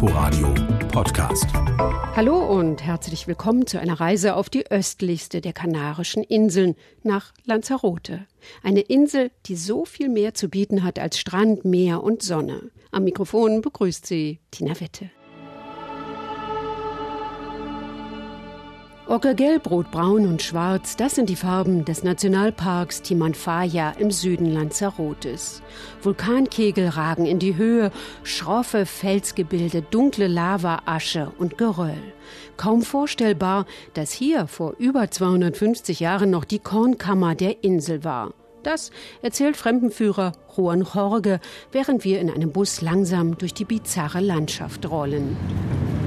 Inforadio Podcast. Hallo und herzlich willkommen zu einer Reise auf die östlichste der Kanarischen Inseln, nach Lanzarote. Eine Insel, die so viel mehr zu bieten hat als Strand, Meer und Sonne. Am Mikrofon begrüßt sie Tina Wette. Ockergelb, Rotbraun und Schwarz, das sind die Farben des Nationalparks Timanfaya im Süden Lanzarotes. Vulkankegel ragen in die Höhe, schroffe Felsgebilde, dunkle Lava, Asche und Geröll. Kaum vorstellbar, dass hier vor über 250 Jahren noch die Kornkammer der Insel war. Das erzählt Fremdenführer Juan Jorge, während wir in einem Bus langsam durch die bizarre Landschaft rollen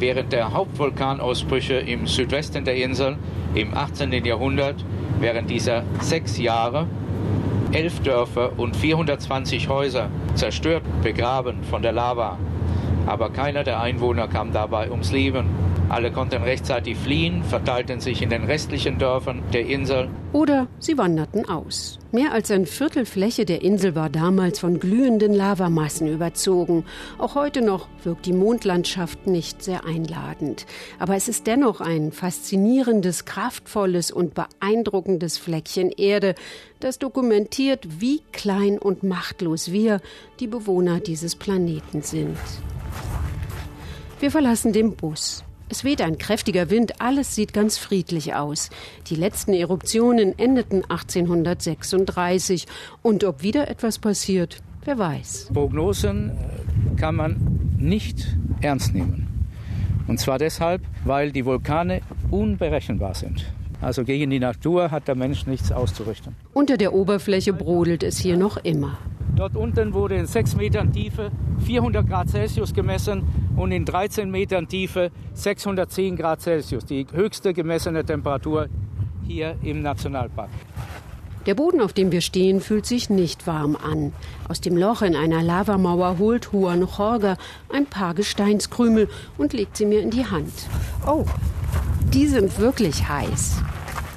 während der Hauptvulkanausbrüche im Südwesten der Insel im 18. Jahrhundert, während dieser sechs Jahre, elf Dörfer und 420 Häuser zerstört, begraben von der Lava. Aber keiner der Einwohner kam dabei ums Leben. Alle konnten rechtzeitig fliehen, verteilten sich in den restlichen Dörfern der Insel. Oder sie wanderten aus. Mehr als ein Viertel Fläche der Insel war damals von glühenden Lavamassen überzogen. Auch heute noch wirkt die Mondlandschaft nicht sehr einladend. Aber es ist dennoch ein faszinierendes, kraftvolles und beeindruckendes Fleckchen Erde, das dokumentiert, wie klein und machtlos wir, die Bewohner dieses Planeten, sind. Wir verlassen den Bus. Es weht ein kräftiger Wind, alles sieht ganz friedlich aus. Die letzten Eruptionen endeten 1836 und ob wieder etwas passiert, wer weiß. Prognosen äh, kann man nicht ernst nehmen. Und zwar deshalb, weil die Vulkane unberechenbar sind. Also gegen die Natur hat der Mensch nichts auszurichten. Unter der Oberfläche brodelt es hier noch immer. Dort unten wurde in 6 Metern Tiefe 400 Grad Celsius gemessen und in 13 Metern Tiefe 610 Grad Celsius, die höchste gemessene Temperatur hier im Nationalpark. Der Boden, auf dem wir stehen, fühlt sich nicht warm an. Aus dem Loch in einer Lavamauer holt Juan Jorge ein paar Gesteinskrümel und legt sie mir in die Hand. Oh, die sind wirklich heiß.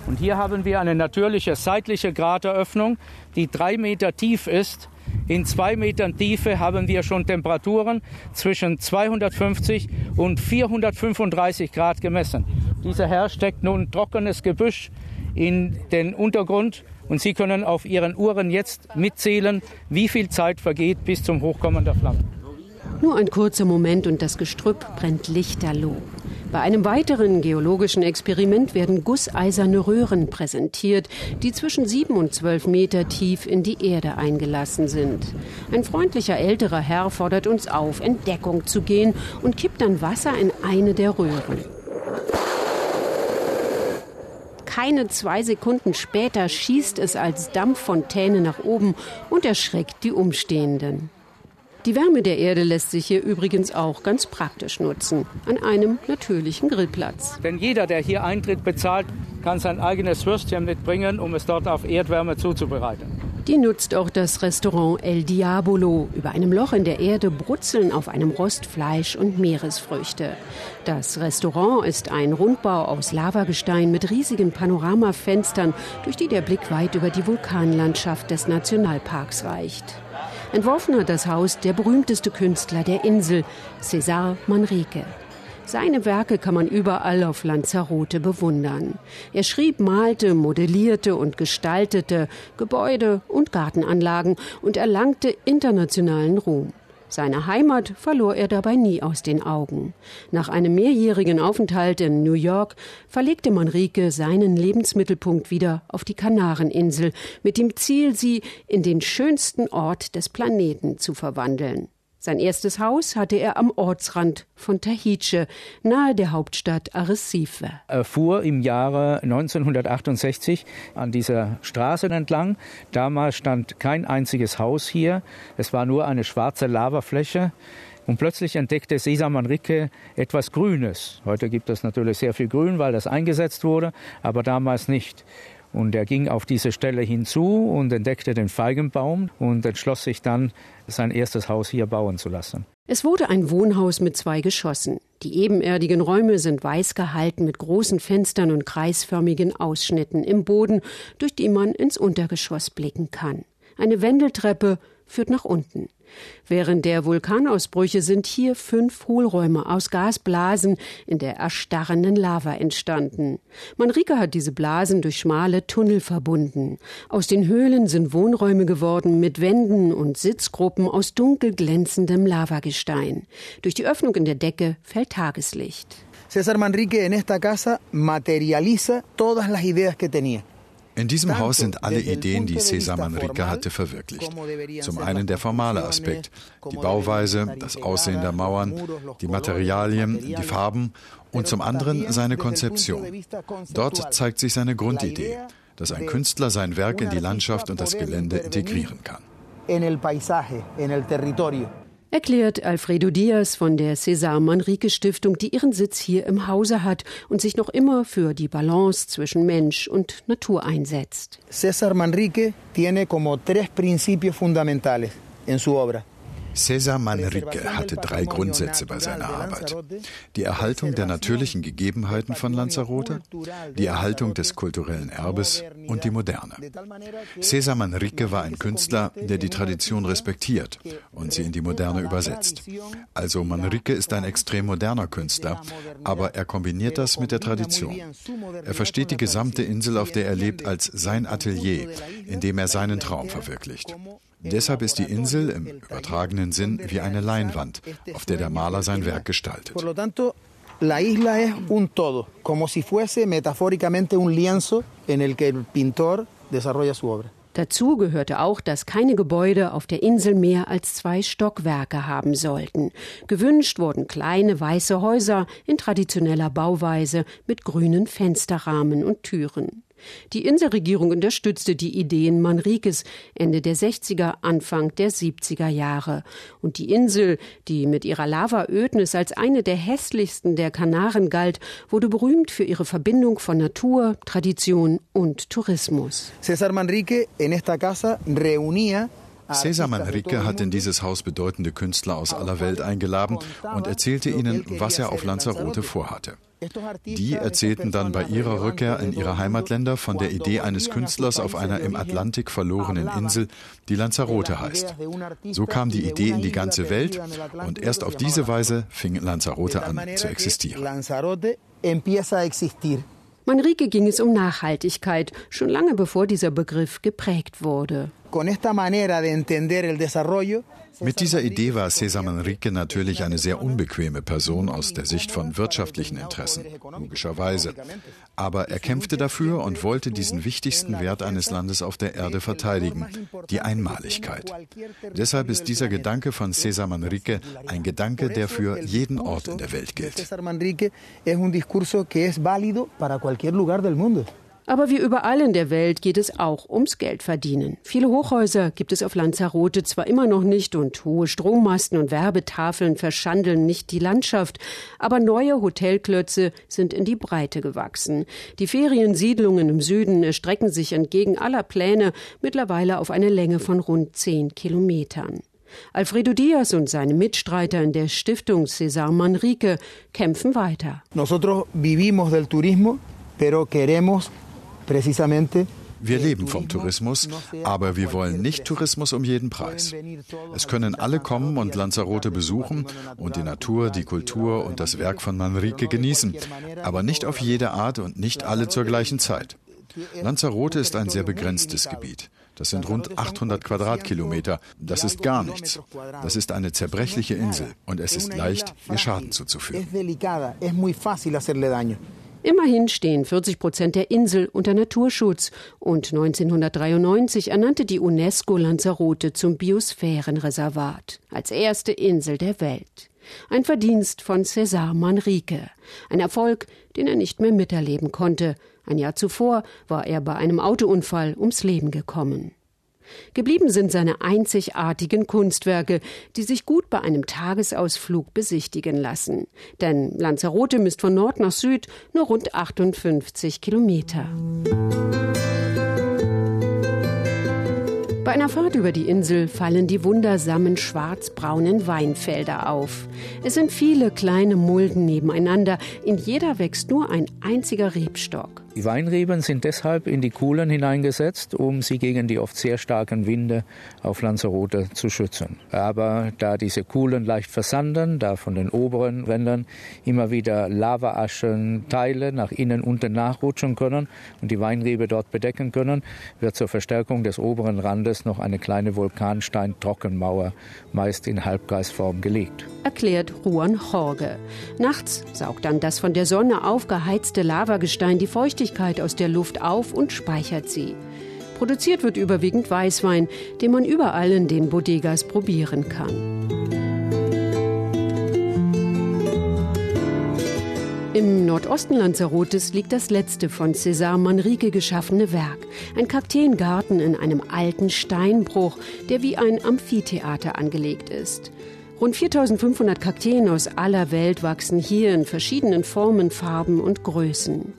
Und hier haben wir eine natürliche seitliche Krateröffnung, die drei Meter tief ist in zwei Metern Tiefe haben wir schon Temperaturen zwischen 250 und 435 Grad gemessen. Dieser Herr steckt nun trockenes Gebüsch in den Untergrund und Sie können auf Ihren Uhren jetzt mitzählen, wie viel Zeit vergeht bis zum Hochkommen der Flammen. Nur ein kurzer Moment und das Gestrüpp brennt lichterloh. Bei einem weiteren geologischen Experiment werden gusseiserne Röhren präsentiert, die zwischen sieben und zwölf Meter tief in die Erde eingelassen sind. Ein freundlicher älterer Herr fordert uns auf, in Deckung zu gehen und kippt dann Wasser in eine der Röhren. Keine zwei Sekunden später schießt es als Dampffontäne nach oben und erschreckt die Umstehenden. Die Wärme der Erde lässt sich hier übrigens auch ganz praktisch nutzen, an einem natürlichen Grillplatz. Denn jeder, der hier Eintritt bezahlt, kann sein eigenes Würstchen mitbringen, um es dort auf Erdwärme zuzubereiten. Die nutzt auch das Restaurant El Diabolo. Über einem Loch in der Erde brutzeln auf einem Rost Fleisch und Meeresfrüchte. Das Restaurant ist ein Rundbau aus Lavagestein mit riesigen Panoramafenstern, durch die der Blick weit über die Vulkanlandschaft des Nationalparks reicht. Entworfen hat das Haus der berühmteste Künstler der Insel, César Manrique. Seine Werke kann man überall auf Lanzarote bewundern. Er schrieb, malte, modellierte und gestaltete Gebäude und Gartenanlagen und erlangte internationalen Ruhm. Seine Heimat verlor er dabei nie aus den Augen. Nach einem mehrjährigen Aufenthalt in New York verlegte Manrique seinen Lebensmittelpunkt wieder auf die Kanareninsel mit dem Ziel, sie in den schönsten Ort des Planeten zu verwandeln. Sein erstes Haus hatte er am Ortsrand von Tahiche, nahe der Hauptstadt Arrecife. Er fuhr im Jahre 1968 an dieser Straße entlang. Damals stand kein einziges Haus hier. Es war nur eine schwarze Lavafläche. Und plötzlich entdeckte Sesam Manrique etwas Grünes. Heute gibt es natürlich sehr viel Grün, weil das eingesetzt wurde, aber damals nicht. Und er ging auf diese Stelle hinzu und entdeckte den Feigenbaum und entschloss sich dann, sein erstes Haus hier bauen zu lassen. Es wurde ein Wohnhaus mit zwei Geschossen. Die ebenerdigen Räume sind weiß gehalten mit großen Fenstern und kreisförmigen Ausschnitten im Boden, durch die man ins Untergeschoss blicken kann. Eine Wendeltreppe führt nach unten. Während der Vulkanausbrüche sind hier fünf Hohlräume aus Gasblasen in der erstarrenden Lava entstanden. Manrike hat diese Blasen durch schmale Tunnel verbunden. Aus den Höhlen sind Wohnräume geworden mit Wänden und Sitzgruppen aus dunkel glänzendem Lavagestein. Durch die Öffnung in der Decke fällt Tageslicht. César Manrique en esta casa materializa todas las ideas que tenía. In diesem Haus sind alle Ideen, die Cesar Manrique hatte, verwirklicht. Zum einen der formale Aspekt, die Bauweise, das Aussehen der Mauern, die Materialien, die Farben und zum anderen seine Konzeption. Dort zeigt sich seine Grundidee, dass ein Künstler sein Werk in die Landschaft und das Gelände integrieren kann erklärt Alfredo Diaz von der César Manrique Stiftung, die ihren Sitz hier im Hause hat und sich noch immer für die Balance zwischen Mensch und Natur einsetzt. César Manrique tiene como tres principios fundamentales en su obra. César Manrique hatte drei Grundsätze bei seiner Arbeit. Die Erhaltung der natürlichen Gegebenheiten von Lanzarote, die Erhaltung des kulturellen Erbes und die Moderne. César Manrique war ein Künstler, der die Tradition respektiert und sie in die Moderne übersetzt. Also Manrique ist ein extrem moderner Künstler, aber er kombiniert das mit der Tradition. Er versteht die gesamte Insel, auf der er lebt, als sein Atelier, in dem er seinen Traum verwirklicht. Deshalb ist die Insel im übertragenen Sinn wie eine Leinwand, auf der der Maler sein Werk gestaltet. La isla es un todo, como si fuese metafóricamente un lienzo en el que el pintor desarrolla su obra. Dazu gehörte auch, dass keine Gebäude auf der Insel mehr als zwei Stockwerke haben sollten. Gewünscht wurden kleine weiße Häuser in traditioneller Bauweise mit grünen Fensterrahmen und Türen. Die Inselregierung unterstützte die Ideen Manriques Ende der 60er, Anfang der 70er Jahre. Und die Insel, die mit ihrer Lavaödnis als eine der hässlichsten der Kanaren galt, wurde berühmt für ihre Verbindung von Natur, Tradition und Tourismus. César Manrique en esta casa reunía César Manrique hat in dieses Haus bedeutende Künstler aus aller Welt eingeladen und erzählte ihnen, was er auf Lanzarote vorhatte. Die erzählten dann bei ihrer Rückkehr in ihre Heimatländer von der Idee eines Künstlers auf einer im Atlantik verlorenen Insel, die Lanzarote heißt. So kam die Idee in die ganze Welt und erst auf diese Weise fing Lanzarote an zu existieren. Manrique ging es um Nachhaltigkeit, schon lange bevor dieser Begriff geprägt wurde. Mit dieser Idee war César Manrique natürlich eine sehr unbequeme Person aus der Sicht von wirtschaftlichen Interessen, logischerweise. Aber er kämpfte dafür und wollte diesen wichtigsten Wert eines Landes auf der Erde verteidigen, die Einmaligkeit. Deshalb ist dieser Gedanke von César Manrique ein Gedanke, der für jeden Ort in der Welt gilt. Aber wie überall in der Welt geht es auch ums Geldverdienen. Viele Hochhäuser gibt es auf Lanzarote zwar immer noch nicht und hohe Strommasten und Werbetafeln verschandeln nicht die Landschaft, aber neue Hotelklötze sind in die Breite gewachsen. Die Feriensiedlungen im Süden erstrecken sich entgegen aller Pläne mittlerweile auf eine Länge von rund zehn Kilometern. Alfredo Diaz und seine Mitstreiter in der Stiftung César Manrique kämpfen weiter. Nosotros vivimos del turismo, pero queremos wir leben vom Tourismus, aber wir wollen nicht Tourismus um jeden Preis. Es können alle kommen und Lanzarote besuchen und die Natur, die Kultur und das Werk von Manrique genießen, aber nicht auf jede Art und nicht alle zur gleichen Zeit. Lanzarote ist ein sehr begrenztes Gebiet. Das sind rund 800 Quadratkilometer. Das ist gar nichts. Das ist eine zerbrechliche Insel und es ist leicht, ihr Schaden zuzufügen. Immerhin stehen 40 Prozent der Insel unter Naturschutz und 1993 ernannte die UNESCO Lanzarote zum Biosphärenreservat als erste Insel der Welt. Ein Verdienst von César Manrique. Ein Erfolg, den er nicht mehr miterleben konnte. Ein Jahr zuvor war er bei einem Autounfall ums Leben gekommen. Geblieben sind seine einzigartigen Kunstwerke, die sich gut bei einem Tagesausflug besichtigen lassen. Denn Lanzarote misst von Nord nach Süd nur rund 58 Kilometer. Bei einer Fahrt über die Insel fallen die wundersamen schwarzbraunen Weinfelder auf. Es sind viele kleine Mulden nebeneinander, in jeder wächst nur ein einziger Rebstock. Die Weinreben sind deshalb in die Kuhlen hineingesetzt, um sie gegen die oft sehr starken Winde auf Lanzarote zu schützen. Aber da diese Kuhlen leicht versanden, da von den oberen Rändern immer wieder Lavaaschen Teile nach innen unten nachrutschen können und die Weinrebe dort bedecken können, wird zur Verstärkung des oberen Randes noch eine kleine Vulkanstein-Trockenmauer, meist in Halbkreisform, gelegt. Erklärt Juan Jorge. Nachts saugt dann das von der Sonne aufgeheizte Lavagestein die Feuchtigkeit aus der Luft auf und speichert sie. Produziert wird überwiegend Weißwein, den man überall in den Bodegas probieren kann. Im Nordosten Lanzarotes liegt das letzte von César Manrique geschaffene Werk. Ein Kakteengarten in einem alten Steinbruch, der wie ein Amphitheater angelegt ist. Rund 4500 Kakteen aus aller Welt wachsen hier in verschiedenen Formen, Farben und Größen.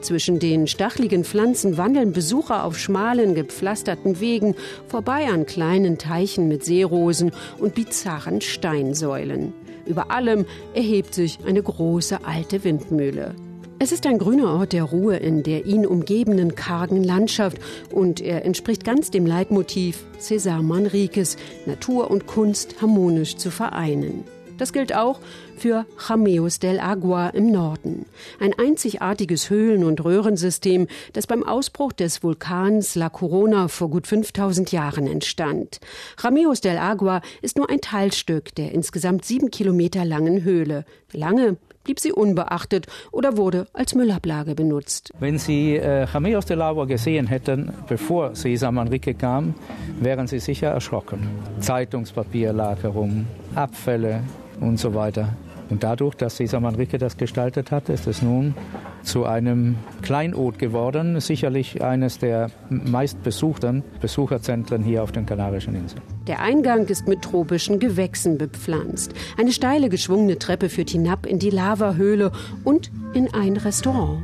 Zwischen den stachligen Pflanzen wandeln Besucher auf schmalen, gepflasterten Wegen vorbei an kleinen Teichen mit Seerosen und bizarren Steinsäulen. Über allem erhebt sich eine große alte Windmühle. Es ist ein grüner Ort der Ruhe in der ihn umgebenden kargen Landschaft und er entspricht ganz dem Leitmotiv César Manriques, Natur und Kunst harmonisch zu vereinen. Das gilt auch für Jameos del Agua im Norden, ein einzigartiges Höhlen- und Röhrensystem, das beim Ausbruch des Vulkans La Corona vor gut 5000 Jahren entstand. Jameos del Agua ist nur ein Teilstück der insgesamt sieben Kilometer langen Höhle. Lange blieb sie unbeachtet oder wurde als Müllablage benutzt. Wenn Sie äh, Jameos del Agua gesehen hätten, bevor Cesar Manrique kam, wären Sie sicher erschrocken. Zeitungspapier lag herum, Abfälle, und so weiter. Und dadurch, dass Cesar Manrique das gestaltet hat, ist es nun zu einem Kleinod geworden, sicherlich eines der meistbesuchten Besucherzentren hier auf den Kanarischen Inseln. Der Eingang ist mit tropischen Gewächsen bepflanzt. Eine steile geschwungene Treppe führt hinab in die Lavahöhle und in ein Restaurant.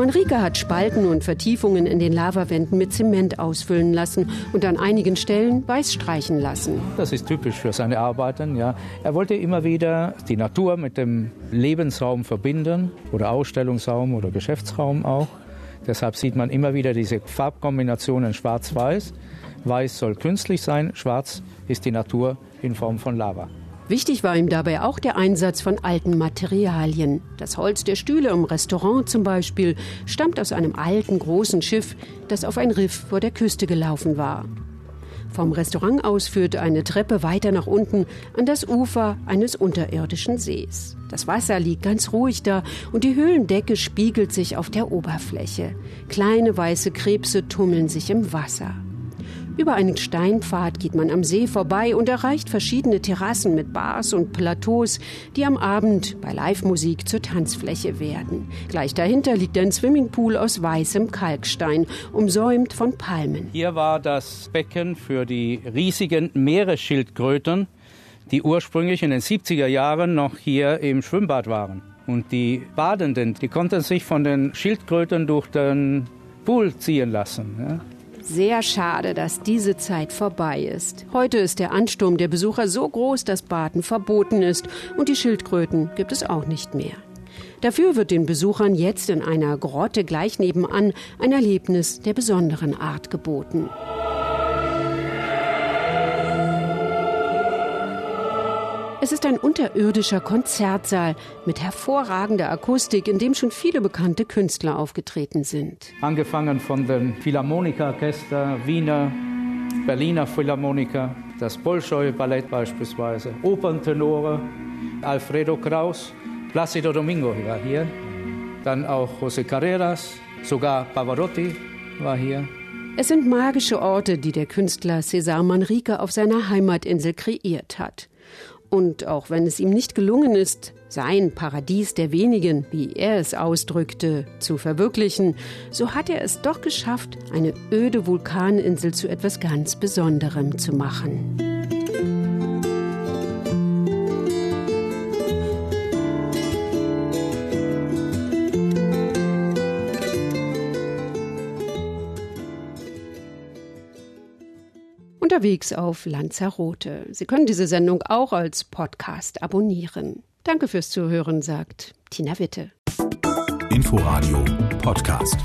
Manrique hat Spalten und Vertiefungen in den Lavawänden mit Zement ausfüllen lassen und an einigen Stellen weiß streichen lassen. Das ist typisch für seine Arbeiten. Ja. Er wollte immer wieder die Natur mit dem Lebensraum verbinden oder Ausstellungsraum oder Geschäftsraum auch. Deshalb sieht man immer wieder diese Farbkombinationen schwarz-weiß. Weiß soll künstlich sein, schwarz ist die Natur in Form von Lava. Wichtig war ihm dabei auch der Einsatz von alten Materialien. Das Holz der Stühle im Restaurant zum Beispiel stammt aus einem alten großen Schiff, das auf ein Riff vor der Küste gelaufen war. Vom Restaurant aus führte eine Treppe weiter nach unten an das Ufer eines unterirdischen Sees. Das Wasser liegt ganz ruhig da und die Höhlendecke spiegelt sich auf der Oberfläche. Kleine weiße Krebse tummeln sich im Wasser. Über einen Steinpfad geht man am See vorbei und erreicht verschiedene Terrassen mit Bars und Plateaus, die am Abend bei Live-Musik zur Tanzfläche werden. Gleich dahinter liegt ein Swimmingpool aus weißem Kalkstein, umsäumt von Palmen. Hier war das Becken für die riesigen Meeresschildkröten, die ursprünglich in den 70er Jahren noch hier im Schwimmbad waren. Und die Badenden, die konnten sich von den Schildkröten durch den Pool ziehen lassen. Ja. Sehr schade, dass diese Zeit vorbei ist. Heute ist der Ansturm der Besucher so groß, dass Baden verboten ist und die Schildkröten gibt es auch nicht mehr. Dafür wird den Besuchern jetzt in einer Grotte gleich nebenan ein Erlebnis der besonderen Art geboten. Es ist ein unterirdischer Konzertsaal mit hervorragender Akustik, in dem schon viele bekannte Künstler aufgetreten sind. Angefangen von den Philharmonikerorchester, Wiener, Berliner Philharmoniker, das Bolschoi Ballett beispielsweise, Operntenore, Alfredo Kraus, Placido Domingo war hier, dann auch José Carreras, sogar Pavarotti war hier. Es sind magische Orte, die der Künstler César Manrique auf seiner Heimatinsel kreiert hat. Und auch wenn es ihm nicht gelungen ist, sein Paradies der wenigen, wie er es ausdrückte, zu verwirklichen, so hat er es doch geschafft, eine öde Vulkaninsel zu etwas ganz Besonderem zu machen. Unterwegs auf Lanzarote. Sie können diese Sendung auch als Podcast abonnieren. Danke fürs Zuhören, sagt Tina Witte. Inforadio Podcast.